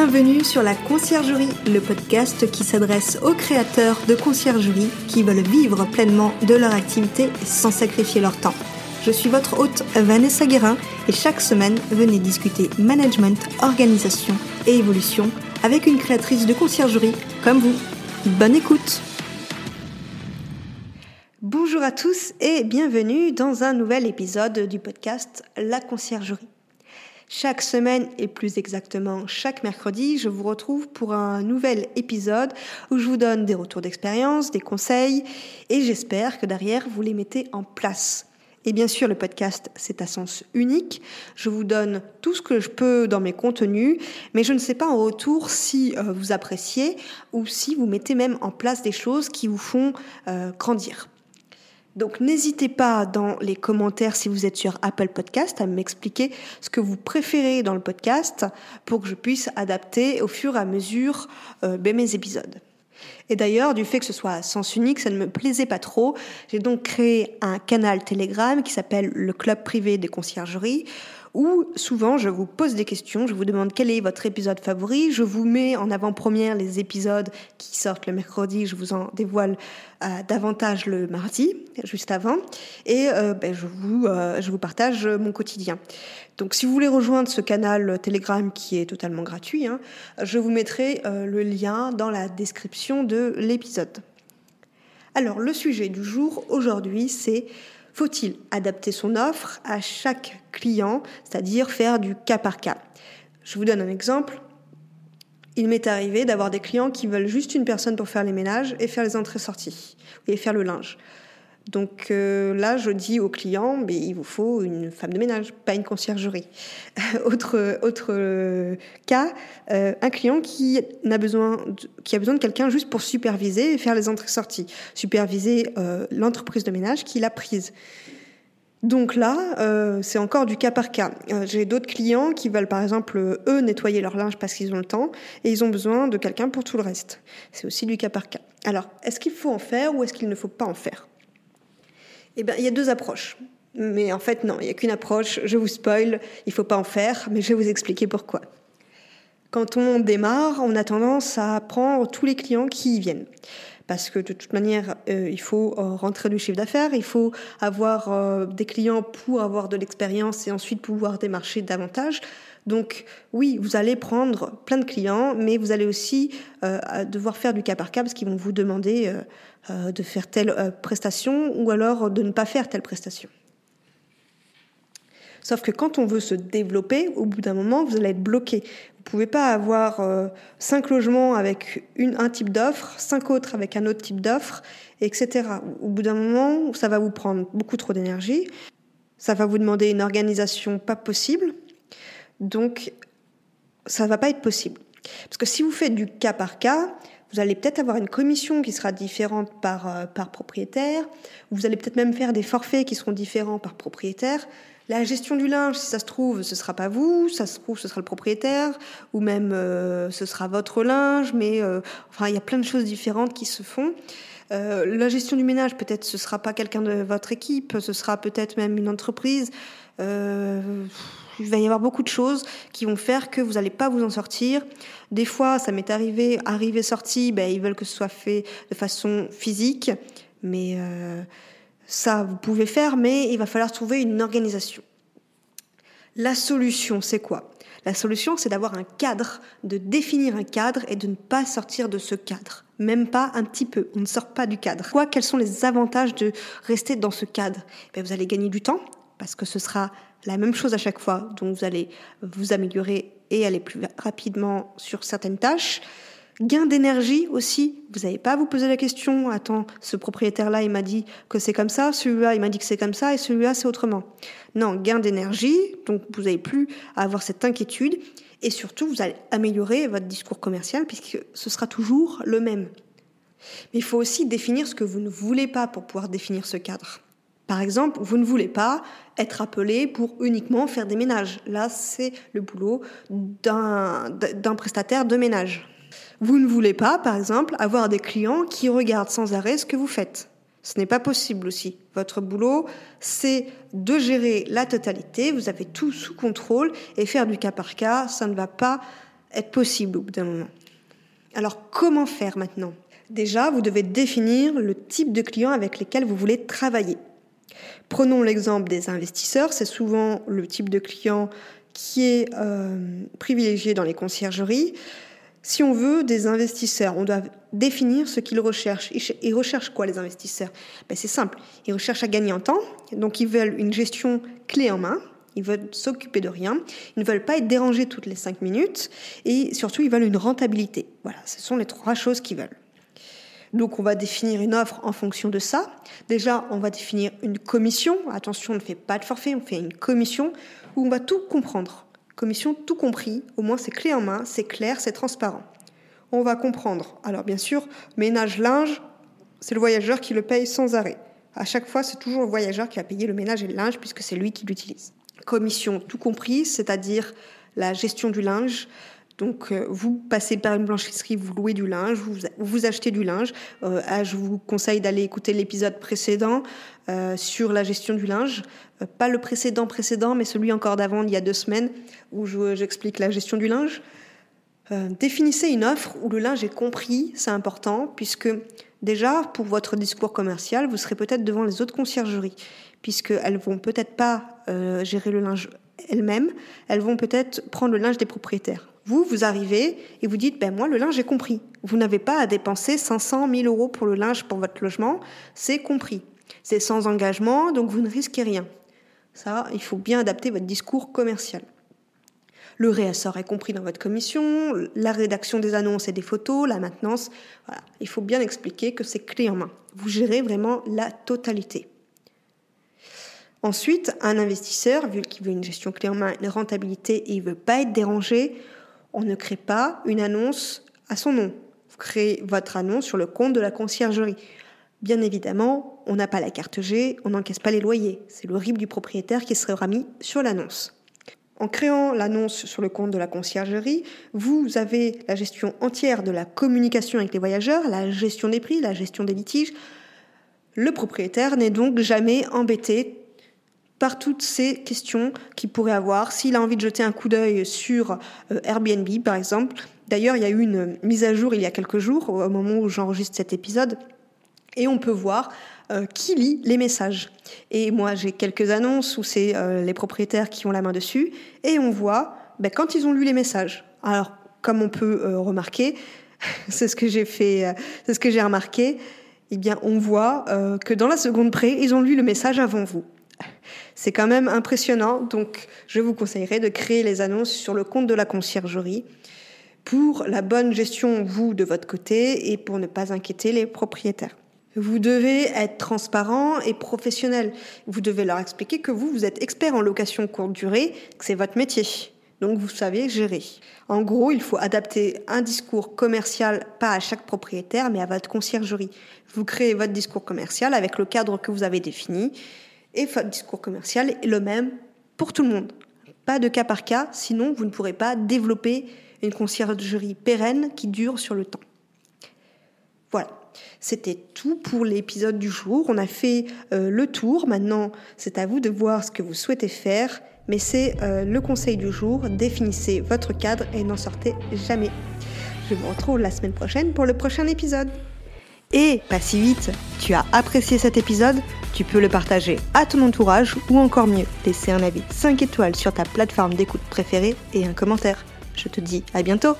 Bienvenue sur la Conciergerie, le podcast qui s'adresse aux créateurs de conciergerie qui veulent vivre pleinement de leur activité sans sacrifier leur temps. Je suis votre hôte Vanessa Guérin et chaque semaine, venez discuter management, organisation et évolution avec une créatrice de conciergerie comme vous. Bonne écoute Bonjour à tous et bienvenue dans un nouvel épisode du podcast La Conciergerie. Chaque semaine et plus exactement chaque mercredi, je vous retrouve pour un nouvel épisode où je vous donne des retours d'expérience, des conseils et j'espère que derrière vous les mettez en place. Et bien sûr, le podcast, c'est à sens unique. Je vous donne tout ce que je peux dans mes contenus, mais je ne sais pas en retour si euh, vous appréciez ou si vous mettez même en place des choses qui vous font euh, grandir. Donc n'hésitez pas dans les commentaires si vous êtes sur Apple Podcast à m'expliquer ce que vous préférez dans le podcast pour que je puisse adapter au fur et à mesure euh, ben, mes épisodes. Et d'ailleurs, du fait que ce soit à sens unique, ça ne me plaisait pas trop. J'ai donc créé un canal Telegram qui s'appelle le Club privé des conciergeries où souvent je vous pose des questions, je vous demande quel est votre épisode favori, je vous mets en avant-première les épisodes qui sortent le mercredi, je vous en dévoile euh, davantage le mardi, juste avant, et euh, ben, je, vous, euh, je vous partage mon quotidien. Donc si vous voulez rejoindre ce canal Telegram qui est totalement gratuit, hein, je vous mettrai le lien dans la description de l'épisode. Alors le sujet du jour aujourd'hui c'est faut-il adapter son offre à chaque client, c'est-à-dire faire du cas par cas? Je vous donne un exemple. Il m'est arrivé d'avoir des clients qui veulent juste une personne pour faire les ménages et faire les entrées-sorties et faire le linge. Donc euh, là, je dis aux clients, mais il vous faut une femme de ménage, pas une conciergerie. autre euh, cas, euh, un client qui a besoin de, qui quelqu'un juste pour superviser et faire les entrées-sorties, superviser l'entreprise de ménage qu'il a prise. Donc là, c'est encore du cas par cas. J'ai d'autres clients qui veulent par exemple, eux, nettoyer leur linge parce qu'ils ont le temps et ils ont besoin de quelqu'un pour tout le reste. C'est aussi du cas par cas. Alors, est-ce qu'il faut en faire ou est-ce qu'il ne faut pas en faire? Eh bien, il y a deux approches. Mais en fait, non, il n'y a qu'une approche. Je vous spoil, il ne faut pas en faire, mais je vais vous expliquer pourquoi. Quand on démarre, on a tendance à prendre tous les clients qui y viennent. Parce que de toute manière, euh, il faut euh, rentrer du chiffre d'affaires, il faut avoir euh, des clients pour avoir de l'expérience et ensuite pouvoir démarcher davantage. Donc oui, vous allez prendre plein de clients, mais vous allez aussi devoir faire du cas par cas parce qu'ils vont vous demander euh, de faire telle euh, prestation ou alors de ne pas faire telle prestation. Sauf que quand on veut se développer, au bout d'un moment, vous allez être bloqué. Vous ne pouvez pas avoir euh, cinq logements avec un type d'offre, cinq autres avec un autre type d'offre, etc. Au bout d'un moment, ça va vous prendre beaucoup trop d'énergie, ça va vous demander une organisation pas possible, donc ça ne va pas être possible. Parce que si vous faites du cas par cas, vous allez peut-être avoir une commission qui sera différente par, euh, par propriétaire. Vous allez peut-être même faire des forfaits qui seront différents par propriétaire. La gestion du linge, si ça se trouve, ce sera pas vous, ça se trouve, ce sera le propriétaire, ou même euh, ce sera votre linge, mais euh, enfin, il y a plein de choses différentes qui se font. la gestion du ménage, peut-être ce sera pas quelqu'un de votre équipe, ce sera peut-être même une entreprise. Il va y avoir beaucoup de choses qui vont faire que vous n'allez pas vous en sortir. Des fois, ça m'est arrivé, arrivé, sorti, ben, ils veulent que ce soit fait de façon physique, mais euh, ça, vous pouvez faire, mais il va falloir trouver une organisation. La solution, c'est quoi? La solution, c'est d'avoir un cadre, de définir un cadre et de ne pas sortir de ce cadre. Même pas un petit peu. On ne sort pas du cadre. Quels sont les avantages de rester dans ce cadre? Ben, Vous allez gagner du temps parce que ce sera la même chose à chaque fois, donc vous allez vous améliorer et aller plus rapidement sur certaines tâches. Gain d'énergie aussi, vous n'avez pas à vous poser la question, attends, ce propriétaire-là, il m'a dit que c'est comme ça, celui-là, il m'a dit que c'est comme ça, et celui-là, c'est autrement. Non, gain d'énergie, donc vous n'avez plus à avoir cette inquiétude, et surtout, vous allez améliorer votre discours commercial, puisque ce sera toujours le même. Mais il faut aussi définir ce que vous ne voulez pas pour pouvoir définir ce cadre. Par exemple, vous ne voulez pas être appelé pour uniquement faire des ménages. Là, c'est le boulot d'un prestataire de ménage. Vous ne voulez pas, par exemple, avoir des clients qui regardent sans arrêt ce que vous faites. Ce n'est pas possible aussi. Votre boulot, c'est de gérer la totalité, vous avez tout sous contrôle et faire du cas par cas, ça ne va pas être possible au bout d'un moment. Alors comment faire maintenant? Déjà, vous devez définir le type de clients avec lesquels vous voulez travailler. Prenons l'exemple des investisseurs, c'est souvent le type de client qui est euh, privilégié dans les conciergeries. Si on veut des investisseurs, on doit définir ce qu'ils recherchent. Ils recherchent quoi les investisseurs? Ben, C'est simple, ils recherchent à gagner en temps, donc ils veulent une gestion clé en main, ils veulent s'occuper de rien, ils ne veulent pas être dérangés toutes les cinq minutes, et surtout ils veulent une rentabilité. Voilà, ce sont les trois choses qu'ils veulent. Donc on va définir une offre en fonction de ça. Déjà, on va définir une commission. Attention, on ne fait pas de forfait, on fait une commission où on va tout comprendre. Commission tout compris, au moins c'est clé en main, c'est clair, c'est transparent. On va comprendre. Alors bien sûr, ménage linge, c'est le voyageur qui le paye sans arrêt. À chaque fois, c'est toujours le voyageur qui va payer le ménage et le linge puisque c'est lui qui l'utilise. Commission tout compris, c'est-à-dire la gestion du linge, donc, euh, vous passez par une blanchisserie, vous louez du linge, vous, achetez du linge. Euh, ah, je vous conseille d'aller écouter l'épisode précédent euh, sur la gestion du linge. pas le précédent précédent, mais celui encore d'avant, il y a deux semaines, où j'explique la gestion du linge. définissez une offre où le linge est compris, c'est important, puisque déjà, pour votre discours commercial, vous serez peut-être devant les autres conciergeries, puisqu'elles vont peut-être pas gérer le linge elles-mêmes, elles vont peut-être prendre le linge des propriétaires. Vous, vous arrivez et vous dites, ben moi, le linge est compris. Vous n'avez pas à dépenser 500 000 euros pour le linge pour votre logement, c'est compris. C'est sans engagement, donc vous ne risquez rien. Ça, il faut bien adapter votre discours commercial. Le réassort est compris dans votre commission, la rédaction des annonces et des photos, la maintenance. Voilà. Il faut bien expliquer que c'est clé en main. Vous gérez vraiment la totalité. Ensuite, un investisseur, vu qu'il veut une gestion clé en main, une rentabilité et il ne veut pas être dérangé, on ne crée pas une annonce à son nom. Vous créez votre annonce sur le compte de la conciergerie. Bien évidemment, on n'a pas la carte G, on n'encaisse pas les loyers. C'est le RIB du propriétaire qui sera mis sur l'annonce. En créant l'annonce sur le compte de la conciergerie, vous avez la gestion entière de la communication avec les voyageurs, la gestion des prix, la gestion des litiges. Le propriétaire n'est donc jamais embêté par toutes ces questions qu'il pourrait avoir. S'il a envie de jeter un coup d'œil sur euh, Airbnb, par exemple. D'ailleurs, il y a eu une mise à jour il y a quelques jours, au moment où j'enregistre cet épisode, et on peut voir euh, qui lit les messages. Et moi, j'ai quelques annonces où c'est euh, les propriétaires qui ont la main dessus, et on voit ben, quand ils ont lu les messages. Alors, comme on peut remarquer, c'est ce que j'ai fait, c'est ce que j'ai remarqué. Eh bien, on voit que dans la seconde près, ils ont lu le message avant vous. C'est quand même impressionnant, donc je vous conseillerais de créer les annonces sur le compte de la conciergerie pour la bonne gestion, vous, de votre côté, et pour ne pas inquiéter les propriétaires. Vous devez être transparent et professionnel. Vous devez leur expliquer que vous, vous êtes expert en location courte durée, que c'est votre métier. Donc vous savez gérer. En gros, il faut adapter un discours commercial, pas à chaque propriétaire, mais à votre conciergerie. Vous créez votre discours commercial avec le cadre que vous avez défini et votre discours commercial est le même pour tout le monde. Pas de cas par cas, sinon vous ne pourrez pas développer une conciergerie pérenne qui dure sur le temps. Voilà, c'était tout pour l'épisode du jour. On a fait euh, le tour. Maintenant, c'est à vous de voir ce que vous souhaitez faire. Mais c'est euh, le conseil du jour. Définissez votre cadre et n'en sortez jamais. Je vous retrouve la semaine prochaine pour le prochain épisode. Et pas si vite, tu as apprécié cet épisode? Tu peux le partager à ton entourage ou encore mieux, laisser un avis 5 étoiles sur ta plateforme d'écoute préférée et un commentaire. Je te dis à bientôt